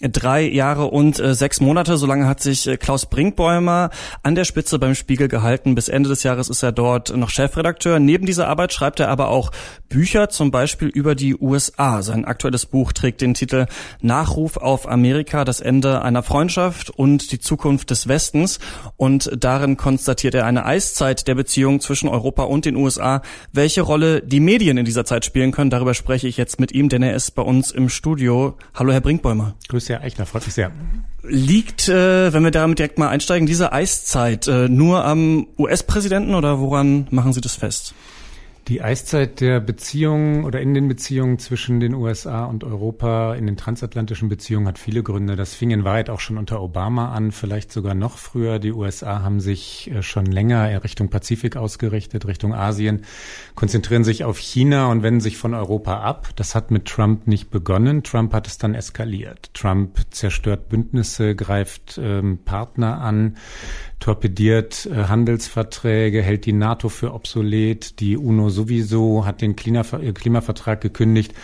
Drei Jahre und äh, sechs Monate, so lange hat sich äh, Klaus Brinkbäumer an der Spitze beim Spiegel gehalten. Bis Ende des Jahres ist er dort noch Chefredakteur. Neben dieser Arbeit schreibt er aber auch Bücher, zum Beispiel über die USA. Sein aktuelles Buch trägt den Titel Nachruf auf Amerika, das Ende einer Freundschaft und die Zukunft des Westens. Und darin konstatiert er eine Eiszeit der Beziehung zwischen Europa und den USA. Welche Rolle die Medien in dieser Zeit spielen können, darüber spreche ich jetzt mit ihm, denn er ist bei uns im Studio. Hallo, Herr Brinkbäumer. Grüß Herr Eichner, freut mich sehr. Liegt, äh, wenn wir damit direkt mal einsteigen, diese Eiszeit äh, nur am US-Präsidenten oder woran machen Sie das fest? Die Eiszeit der Beziehungen oder in den Beziehungen zwischen den USA und Europa, in den transatlantischen Beziehungen hat viele Gründe. Das fing in Wahrheit auch schon unter Obama an, vielleicht sogar noch früher. Die USA haben sich äh, schon länger Richtung Pazifik ausgerichtet, Richtung Asien, konzentrieren sich auf China und wenden sich von Europa ab. Das hat mit Trump nicht begonnen. Trump hat es dann eskaliert. Trump zerstört Bündnisse, greift ähm, Partner an torpediert äh, Handelsverträge, hält die NATO für obsolet, die UNO sowieso, hat den äh, Klimavertrag gekündigt.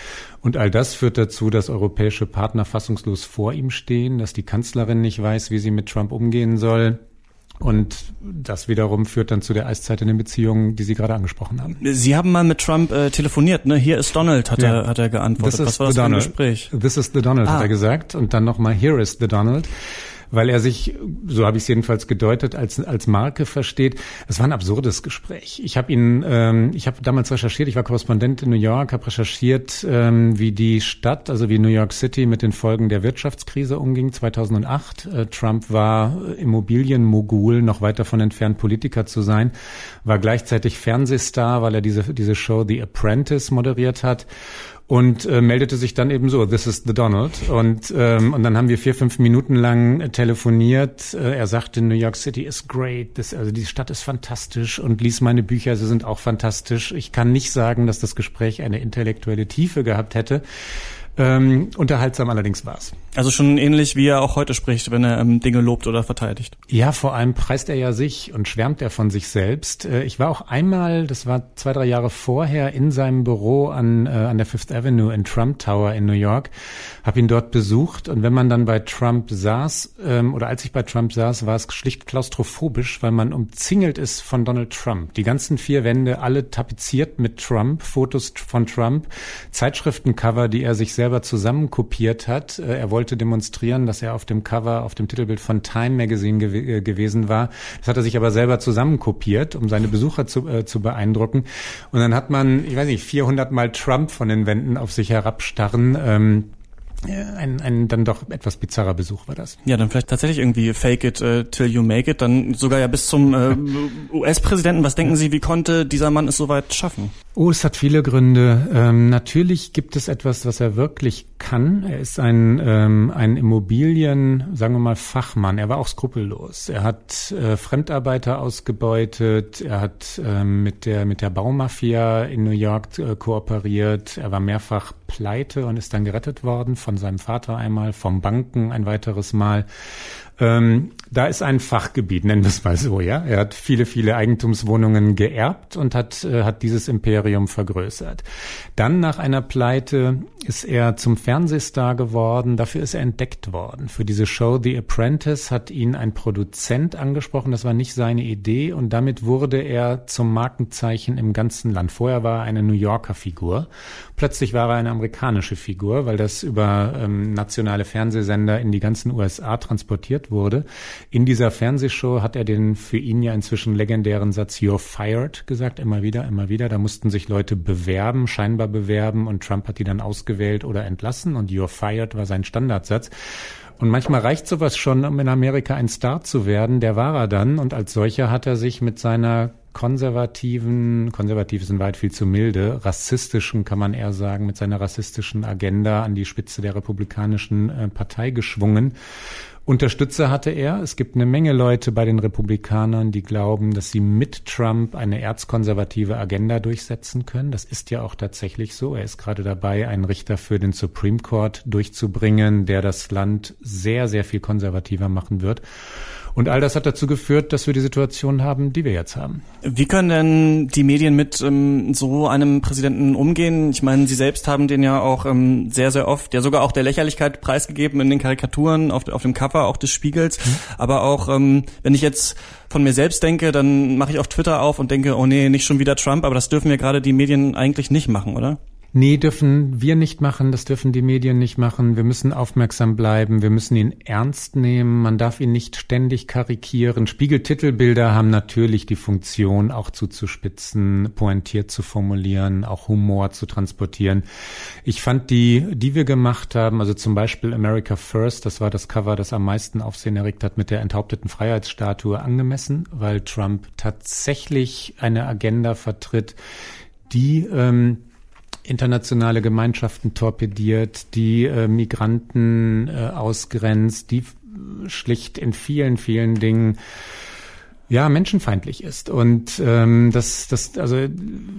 Und all das führt dazu, dass europäische Partner fassungslos vor ihm stehen, dass die Kanzlerin nicht weiß, wie sie mit Trump umgehen soll. Und das wiederum führt dann zu der Eiszeit in den Beziehungen, die Sie gerade angesprochen haben. Sie haben mal mit Trump äh, telefoniert, ne? Hier ist Donald, hat ja. er hat er geantwortet. Was war das für ein Gespräch? This is the Donald, ah. hat er gesagt. Und dann nochmal Here is the Donald weil er sich, so habe ich es jedenfalls gedeutet, als, als Marke versteht. Es war ein absurdes Gespräch. Ich habe ihn, ähm, ich habe damals recherchiert, ich war Korrespondent in New York, habe recherchiert, ähm, wie die Stadt, also wie New York City mit den Folgen der Wirtschaftskrise umging 2008. Äh, Trump war Immobilienmogul, noch weit davon entfernt, Politiker zu sein, war gleichzeitig Fernsehstar, weil er diese, diese Show The Apprentice moderiert hat und äh, meldete sich dann eben so, this is the Donald. Und, ähm, und dann haben wir vier, fünf Minuten lang telefoniert. Äh, er sagte, New York City is great, this, also die Stadt ist fantastisch und lies meine Bücher, sie sind auch fantastisch. Ich kann nicht sagen, dass das Gespräch eine intellektuelle Tiefe gehabt hätte. Ähm, unterhaltsam allerdings war's. Also schon ähnlich, wie er auch heute spricht, wenn er ähm, Dinge lobt oder verteidigt. Ja, vor allem preist er ja sich und schwärmt er von sich selbst. Äh, ich war auch einmal, das war zwei, drei Jahre vorher, in seinem Büro an, äh, an der Fifth Avenue in Trump Tower in New York, habe ihn dort besucht und wenn man dann bei Trump saß, ähm, oder als ich bei Trump saß, war es schlicht klaustrophobisch, weil man umzingelt ist von Donald Trump. Die ganzen vier Wände, alle tapeziert mit Trump, Fotos von Trump, Zeitschriftencover, die er sich selber selber zusammenkopiert hat. Äh, er wollte demonstrieren, dass er auf dem Cover, auf dem Titelbild von Time Magazine gew äh, gewesen war. Das hat er sich aber selber zusammenkopiert, um seine Besucher zu, äh, zu beeindrucken. Und dann hat man, ich weiß nicht, 400 Mal Trump von den Wänden auf sich herabstarren. Ähm, ein, ein dann doch etwas bizarrer Besuch war das. Ja, dann vielleicht tatsächlich irgendwie fake it uh, till you make it, dann sogar ja bis zum äh, US-Präsidenten. Was denken Sie, wie konnte dieser Mann es so weit schaffen? Oh, es hat viele Gründe. Ähm, natürlich gibt es etwas, was er wirklich kann. Er ist ein, ähm, ein Immobilien, sagen wir mal, Fachmann. Er war auch skrupellos. Er hat äh, Fremdarbeiter ausgebeutet. Er hat ähm, mit der mit der Baumafia in New York äh, kooperiert. Er war mehrfach pleite und ist dann gerettet worden von seinem Vater einmal, vom Banken ein weiteres Mal. Ähm, da ist ein Fachgebiet, nennen wir es mal so, ja. Er hat viele, viele Eigentumswohnungen geerbt und hat, äh, hat dieses Imperium vergrößert. Dann nach einer Pleite ist er zum Fernsehstar geworden. Dafür ist er entdeckt worden. Für diese Show The Apprentice hat ihn ein Produzent angesprochen. Das war nicht seine Idee und damit wurde er zum Markenzeichen im ganzen Land. Vorher war er eine New Yorker Figur. Plötzlich war er eine amerikanische Figur, weil das über ähm, nationale Fernsehsender in die ganzen USA transportiert wurde. In dieser Fernsehshow hat er den für ihn ja inzwischen legendären Satz You're fired gesagt, immer wieder, immer wieder. Da mussten sich Leute bewerben, scheinbar bewerben und Trump hat die dann ausgewählt oder entlassen und You're fired war sein Standardsatz. Und manchmal reicht sowas schon, um in Amerika ein Star zu werden. Der war er dann und als solcher hat er sich mit seiner konservativen, konservativ sind weit viel zu milde, rassistischen, kann man eher sagen, mit seiner rassistischen Agenda an die Spitze der Republikanischen äh, Partei geschwungen. Unterstützer hatte er. Es gibt eine Menge Leute bei den Republikanern, die glauben, dass sie mit Trump eine erzkonservative Agenda durchsetzen können. Das ist ja auch tatsächlich so. Er ist gerade dabei, einen Richter für den Supreme Court durchzubringen, der das Land sehr, sehr viel konservativer machen wird. Und all das hat dazu geführt, dass wir die Situation haben, die wir jetzt haben. Wie können denn die Medien mit ähm, so einem Präsidenten umgehen? Ich meine, Sie selbst haben den ja auch ähm, sehr, sehr oft, ja sogar auch der Lächerlichkeit preisgegeben in den Karikaturen auf, auf dem Cover auch des Spiegels. Mhm. Aber auch, ähm, wenn ich jetzt von mir selbst denke, dann mache ich auf Twitter auf und denke, oh nee, nicht schon wieder Trump, aber das dürfen ja gerade die Medien eigentlich nicht machen, oder? Nee, dürfen wir nicht machen, das dürfen die Medien nicht machen. Wir müssen aufmerksam bleiben, wir müssen ihn ernst nehmen, man darf ihn nicht ständig karikieren. Spiegeltitelbilder haben natürlich die Funktion, auch zuzuspitzen, pointiert zu formulieren, auch Humor zu transportieren. Ich fand die, die wir gemacht haben, also zum Beispiel America First, das war das Cover, das am meisten Aufsehen erregt hat mit der enthaupteten Freiheitsstatue, angemessen, weil Trump tatsächlich eine Agenda vertritt, die ähm, internationale Gemeinschaften torpediert, die äh, Migranten äh, ausgrenzt, die schlicht in vielen, vielen Dingen ja, menschenfeindlich ist. Und ähm, das, das, also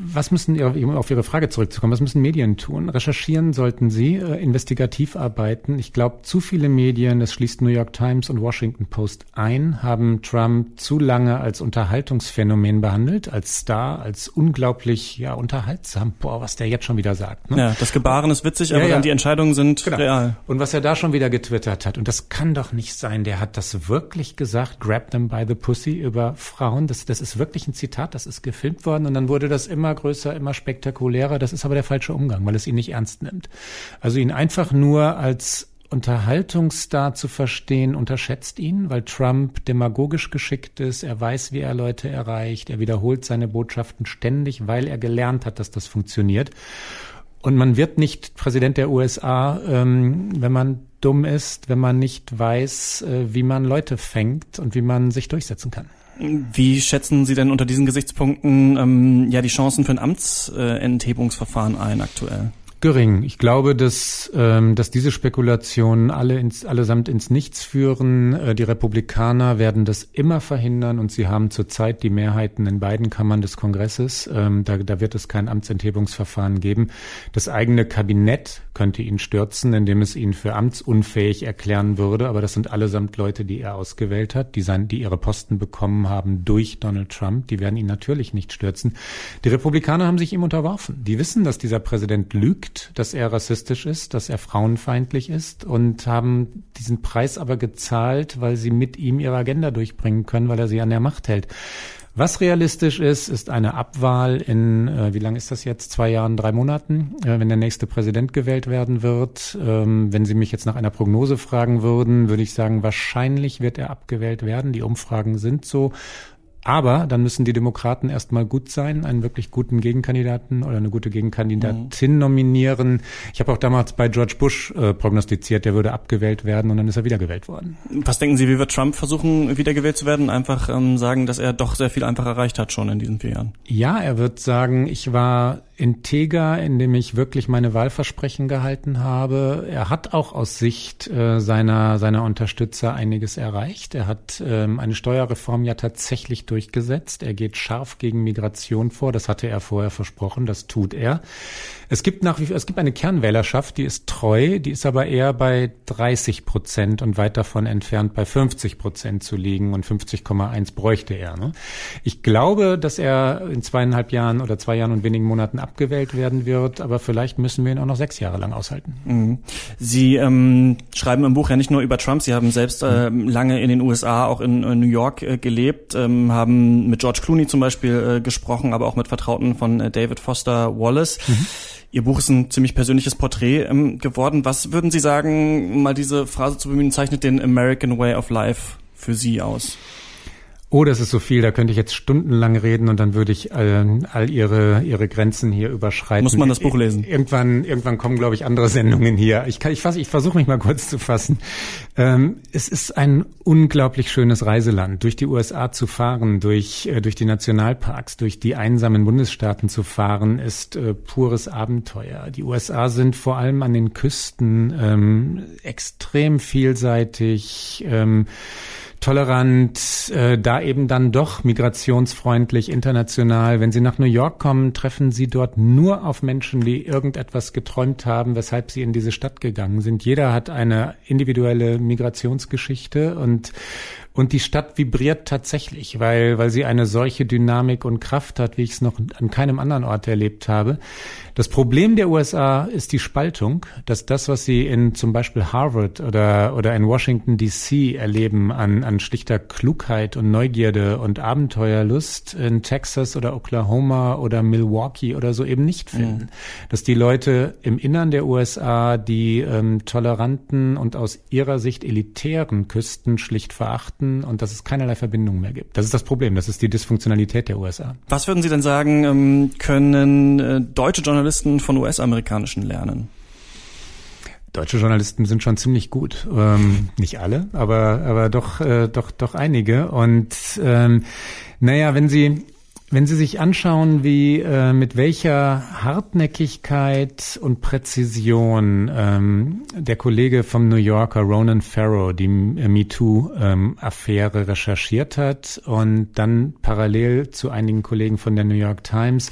was müssen um auf Ihre Frage zurückzukommen, was müssen Medien tun? Recherchieren sollten sie, äh, investigativ arbeiten. Ich glaube, zu viele Medien, das schließt New York Times und Washington Post ein, haben Trump zu lange als Unterhaltungsphänomen behandelt, als Star, als unglaublich ja unterhaltsam. Boah, was der jetzt schon wieder sagt. Ne? Ja, das Gebaren ist witzig, aber ja, ja. dann die Entscheidungen sind genau. real. Und was er da schon wieder getwittert hat, und das kann doch nicht sein, der hat das wirklich gesagt, grab them by the pussy über über Frauen. Das, das ist wirklich ein Zitat, das ist gefilmt worden und dann wurde das immer größer, immer spektakulärer. Das ist aber der falsche Umgang, weil es ihn nicht ernst nimmt. Also ihn einfach nur als Unterhaltungsstar zu verstehen, unterschätzt ihn, weil Trump demagogisch geschickt ist, er weiß, wie er Leute erreicht, er wiederholt seine Botschaften ständig, weil er gelernt hat, dass das funktioniert. Und man wird nicht Präsident der USA, ähm, wenn man dumm ist, wenn man nicht weiß, äh, wie man Leute fängt und wie man sich durchsetzen kann. Wie schätzen Sie denn unter diesen Gesichtspunkten ähm, ja die Chancen für ein Amtsenthebungsverfahren ein aktuell? Gering. Ich glaube, dass, ähm, dass diese Spekulationen alle ins, allesamt ins Nichts führen. Äh, die Republikaner werden das immer verhindern und sie haben zurzeit die Mehrheiten in beiden Kammern des Kongresses. Ähm, da, da wird es kein Amtsenthebungsverfahren geben. Das eigene Kabinett könnte ihn stürzen, indem es ihn für amtsunfähig erklären würde. Aber das sind allesamt Leute, die er ausgewählt hat, die, sein, die ihre Posten bekommen haben durch Donald Trump. Die werden ihn natürlich nicht stürzen. Die Republikaner haben sich ihm unterworfen. Die wissen, dass dieser Präsident lügt lügt, dass er rassistisch ist, dass er frauenfeindlich ist und haben diesen Preis aber gezahlt, weil sie mit ihm ihre Agenda durchbringen können, weil er sie an der Macht hält. Was realistisch ist, ist eine Abwahl in, äh, wie lange ist das jetzt? Zwei Jahren, drei Monaten, äh, wenn der nächste Präsident gewählt werden wird. Ähm, wenn Sie mich jetzt nach einer Prognose fragen würden, würde ich sagen, wahrscheinlich wird er abgewählt werden. Die Umfragen sind so. Aber dann müssen die Demokraten erstmal gut sein, einen wirklich guten Gegenkandidaten oder eine gute Gegenkandidatin mhm. nominieren. Ich habe auch damals bei George Bush äh, prognostiziert, der würde abgewählt werden und dann ist er wiedergewählt worden. Was denken Sie, wie wird Trump versuchen, wiedergewählt zu werden? Einfach ähm, sagen, dass er doch sehr viel einfach erreicht hat schon in diesen vier Jahren. Ja, er wird sagen, ich war integer, indem ich wirklich meine Wahlversprechen gehalten habe. Er hat auch aus Sicht äh, seiner, seiner Unterstützer einiges erreicht. Er hat ähm, eine Steuerreform ja tatsächlich durchgesetzt. Er geht scharf gegen Migration vor. Das hatte er vorher versprochen. Das tut er. Es gibt nach wie vor, es gibt eine Kernwählerschaft, die ist treu, die ist aber eher bei 30 Prozent und weit davon entfernt bei 50 Prozent zu liegen und 50,1 bräuchte er. Ne? Ich glaube, dass er in zweieinhalb Jahren oder zwei Jahren und wenigen Monaten abgewählt werden wird, aber vielleicht müssen wir ihn auch noch sechs Jahre lang aushalten. Mhm. Sie ähm, schreiben im Buch ja nicht nur über Trump, Sie haben selbst äh, lange in den USA, auch in äh, New York äh, gelebt, ähm, haben mit George Clooney zum Beispiel äh, gesprochen, aber auch mit Vertrauten von äh, David Foster Wallace. Mhm. Ihr Buch ist ein ziemlich persönliches Porträt ähm, geworden. Was würden Sie sagen, mal diese Phrase zu bemühen, zeichnet den American Way of Life für Sie aus? Oh, das ist so viel, da könnte ich jetzt stundenlang reden und dann würde ich all, all ihre, ihre Grenzen hier überschreiten. Muss man das Buch lesen? Irgendwann, irgendwann kommen, glaube ich, andere Sendungen hier. Ich, kann, ich, fass, ich versuche mich mal kurz zu fassen. Ähm, es ist ein unglaublich schönes Reiseland. Durch die USA zu fahren, durch, äh, durch die Nationalparks, durch die einsamen Bundesstaaten zu fahren, ist äh, pures Abenteuer. Die USA sind vor allem an den Küsten ähm, extrem vielseitig. Ähm, tolerant, äh, da eben dann doch migrationsfreundlich, international. Wenn Sie nach New York kommen, treffen Sie dort nur auf Menschen, die irgendetwas geträumt haben, weshalb sie in diese Stadt gegangen sind. Jeder hat eine individuelle Migrationsgeschichte und Und die Stadt vibriert tatsächlich, weil, weil sie eine solche Dynamik und Kraft hat, wie ich es noch an keinem anderen Ort erlebt habe. Das Problem der USA ist die Spaltung, dass das, was sie in zum Beispiel Harvard oder, oder in Washington DC erleben an, an schlichter Klugheit und Neugierde und Abenteuerlust in Texas oder Oklahoma oder Milwaukee oder so eben nicht finden. Mhm. Dass die Leute im Innern der USA die ähm, toleranten und aus ihrer Sicht elitären Küsten schlicht verachten und dass es keinerlei Verbindung mehr gibt. Das ist das Problem. Das ist die Dysfunktionalität der USA. Was würden Sie denn sagen, ähm, können äh, deutsche Journalisten Journalisten von US-amerikanischen lernen? Deutsche Journalisten sind schon ziemlich gut. Ähm, nicht alle, aber, aber doch, äh, doch, doch einige. Und ähm, naja, wenn Sie wenn Sie sich anschauen, wie äh, mit welcher Hartnäckigkeit und Präzision ähm, der Kollege vom New Yorker Ronan Farrow die MeToo-Affäre ähm, recherchiert hat und dann parallel zu einigen Kollegen von der New York Times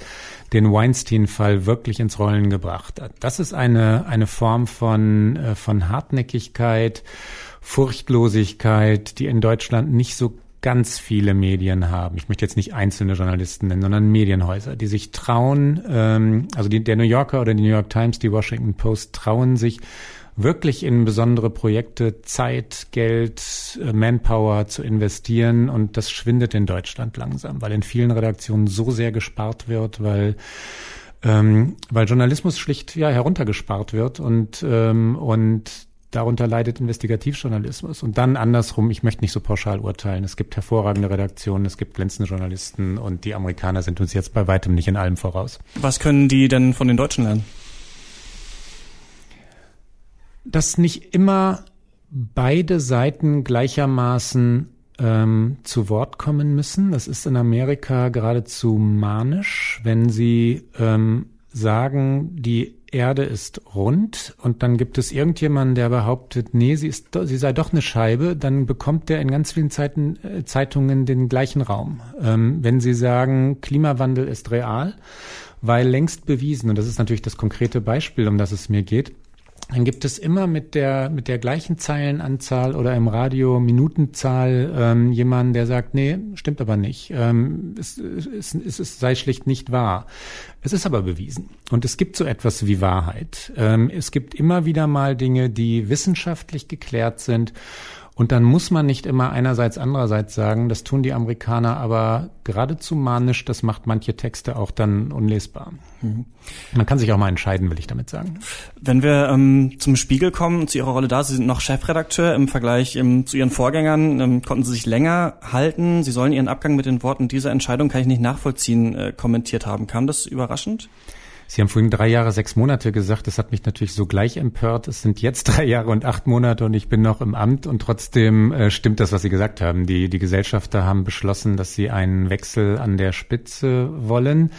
den Weinstein-Fall wirklich ins Rollen gebracht hat. Das ist eine eine Form von äh, von Hartnäckigkeit, Furchtlosigkeit, die in Deutschland nicht so ganz viele Medien haben. Ich möchte jetzt nicht einzelne Journalisten nennen, sondern Medienhäuser, die sich trauen, ähm, also die, der New Yorker oder die New York Times, die Washington Post trauen sich wirklich in besondere Projekte Zeit, Geld, äh, Manpower zu investieren und das schwindet in Deutschland langsam, weil in vielen Redaktionen so sehr gespart wird, weil ähm, weil Journalismus schlicht ja heruntergespart wird und ähm, und Darunter leidet Investigativjournalismus. Und dann andersrum, ich möchte nicht so pauschal urteilen. Es gibt hervorragende Redaktionen, es gibt glänzende Journalisten und die Amerikaner sind uns jetzt bei weitem nicht in allem voraus. Was können die denn von den Deutschen lernen? Dass nicht immer beide Seiten gleichermaßen ähm, zu Wort kommen müssen. Das ist in Amerika geradezu manisch, wenn sie ähm, sagen, die Erde ist rund und dann gibt es irgendjemanden, der behauptet, nee, sie ist, sie sei doch eine Scheibe, dann bekommt der in ganz vielen Zeiten, äh, Zeitungen den gleichen Raum. Ähm, wenn sie sagen, Klimawandel ist real, weil längst bewiesen, und das ist natürlich das konkrete Beispiel, um das es mir geht, dann gibt es immer mit der mit der gleichen Zeilenanzahl oder im Radio Minutenzahl ähm, jemanden, der sagt, nee, stimmt aber nicht. Ähm, es, es, es, es sei schlicht nicht wahr. Es ist aber bewiesen. Und es gibt so etwas wie Wahrheit. Ähm, es gibt immer wieder mal Dinge, die wissenschaftlich geklärt sind und dann muss man nicht immer einerseits, andererseits sagen, das tun die Amerikaner aber geradezu manisch, das macht manche Texte auch dann unlesbar. Mhm. Man kann sich auch mal entscheiden, will ich damit sagen. Wenn wir ähm, zum Spiegel kommen, zu Ihrer Rolle da, Sie sind noch Chefredakteur im Vergleich ähm, zu Ihren Vorgängern, ähm, konnten Sie sich länger halten. Sie sollen Ihren Abgang mit den Worten, diese Entscheidung kann ich nicht nachvollziehen, äh, kommentiert haben. Kam das überraschend? Sie haben vorhin drei Jahre, sechs Monate gesagt. Das hat mich natürlich so gleich empört. Es sind jetzt drei Jahre und acht Monate und ich bin noch im Amt und trotzdem äh, stimmt das, was Sie gesagt haben. Die, die Gesellschafter haben beschlossen, dass sie einen Wechsel an der Spitze wollen.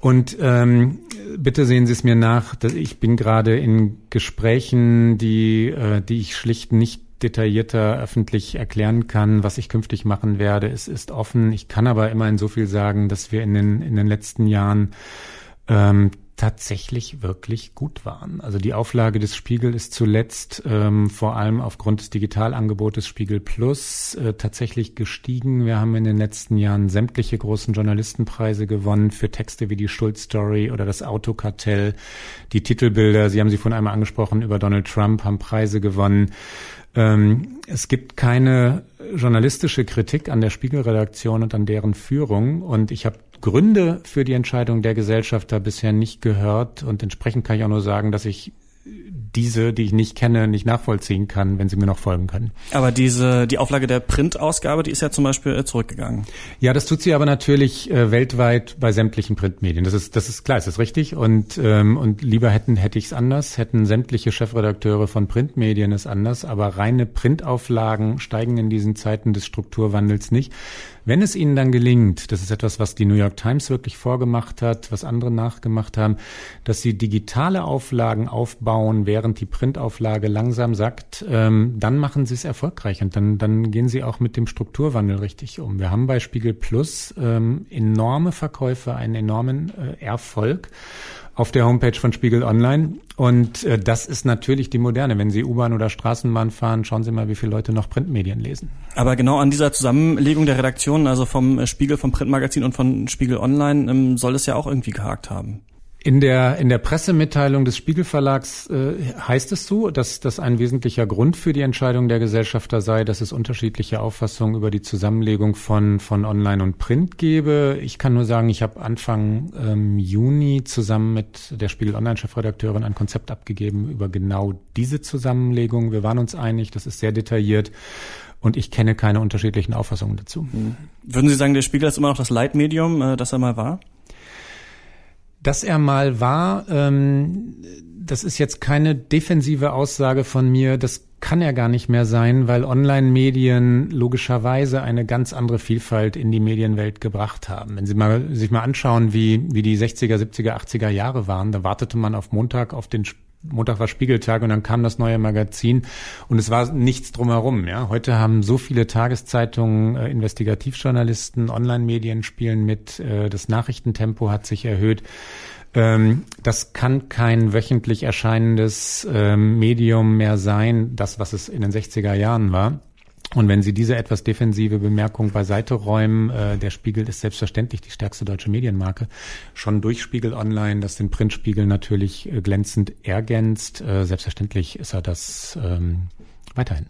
Und ähm, bitte sehen Sie es mir nach, ich bin gerade in Gesprächen, die, äh, die ich schlicht nicht detaillierter öffentlich erklären kann, was ich künftig machen werde. Es ist offen. Ich kann aber immerhin so viel sagen, dass wir in den, in den letzten Jahren ähm, tatsächlich wirklich gut waren. Also die Auflage des Spiegel ist zuletzt ähm, vor allem aufgrund des Digitalangebotes Spiegel Plus äh, tatsächlich gestiegen. Wir haben in den letzten Jahren sämtliche großen Journalistenpreise gewonnen für Texte wie die Schulz-Story oder das Autokartell. Die Titelbilder, Sie haben sie von einmal angesprochen, über Donald Trump haben Preise gewonnen. Ähm, es gibt keine journalistische Kritik an der Spiegelredaktion und an deren Führung. Und ich habe Gründe für die Entscheidung der Gesellschafter bisher nicht gehört. Und entsprechend kann ich auch nur sagen, dass ich diese, die ich nicht kenne, nicht nachvollziehen kann, wenn Sie mir noch folgen können. Aber diese, die Auflage der Printausgabe, die ist ja zum Beispiel äh, zurückgegangen. Ja, das tut sie aber natürlich äh, weltweit bei sämtlichen Printmedien. Das ist, das ist klar, das ist richtig. Und, ähm, und lieber hätten, hätte ich es anders, hätten sämtliche Chefredakteure von Printmedien es anders. Aber reine Printauflagen steigen in diesen Zeiten des Strukturwandels nicht. Wenn es ihnen dann gelingt, das ist etwas, was die New York Times wirklich vorgemacht hat, was andere nachgemacht haben, dass sie digitale Auflagen aufbauen, während die Printauflage langsam sackt, ähm, dann machen sie es erfolgreich und dann, dann gehen sie auch mit dem Strukturwandel richtig um. Wir haben bei Spiegel Plus ähm, enorme Verkäufe, einen enormen äh, Erfolg. auf der Homepage von Spiegel Online. Und äh, das ist natürlich die moderne. Wenn Sie U-Bahn oder Straßenbahn fahren, schauen Sie mal, wie viele Leute noch Printmedien lesen. Aber genau an dieser Zusammenlegung der Redaktionen, also vom äh, Spiegel, vom Printmagazin und von Spiegel Online, ähm, soll es ja auch irgendwie gehakt haben. In der, in der Pressemitteilung des Spiegelverlags äh, heißt es so, dass das ein wesentlicher Grund für die Entscheidung der Gesellschafter sei, dass es unterschiedliche Auffassungen über die Zusammenlegung von, von Online und Print gebe. Ich kann nur sagen, ich habe Anfang ähm, Juni zusammen mit der Spiegel Online-Chefredakteurin ein Konzept abgegeben über genau diese Zusammenlegung. Wir waren uns einig, das ist sehr detailliert. Und ich kenne keine unterschiedlichen Auffassungen dazu. Würden Sie sagen, der Spiegel ist immer noch das Leitmedium, äh, das er mal war? Dass er mal war, ähm, das ist jetzt keine defensive Aussage von mir. Das kann er gar nicht mehr sein, weil Online-Medien logischerweise eine ganz andere Vielfalt in die Medienwelt gebracht haben. Wenn Sie mal, sich mal anschauen, wie, wie die 60er, 70er, 80er Jahre waren, da wartete man auf Montag auf den Montag war Spiegeltag und dann kam das neue Magazin und es war nichts drumherum. Ja, heute haben so viele Tageszeitungen, äh, Investigativjournalisten, Online-Medien spielen mit. Äh, das Nachrichtentempo hat sich erhöht. Ähm, das kann kein wöchentlich erscheinendes ähm, Medium mehr sein, das was es in den 60er Jahren war. Und wenn Sie diese etwas defensive Bemerkung beiseite räumen, äh, der Spiegel ist selbstverständlich die stärkste deutsche Medienmarke, schon durch Spiegel Online, das den Printspiegel natürlich äh, glänzend ergänzt. Äh, selbstverständlich ist er das ähm, weiterhin.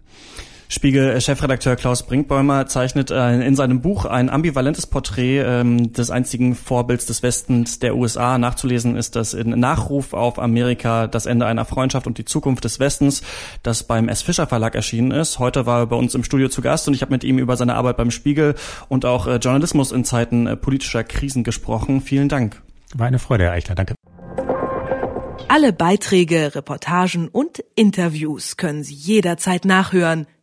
Spiegel-Chefredakteur Klaus Brinkbäumer zeichnet äh, in seinem Buch ein ambivalentes Porträt ähm, des einzigen Vorbilds des Westens der USA. Nachzulesen ist das in Nachruf auf Amerika, das Ende einer Freundschaft und die Zukunft des Westens, das beim S. Fischer Verlag erschienen ist. Heute war er bei uns im Studio zu Gast und ich habe mit ihm über seine Arbeit beim Spiegel und auch äh, Journalismus in Zeiten äh, politischer Krisen gesprochen. Vielen Dank. War eine Freude, Herr Eichler. Danke. Alle Beiträge, Reportagen und Interviews können Sie jederzeit nachhören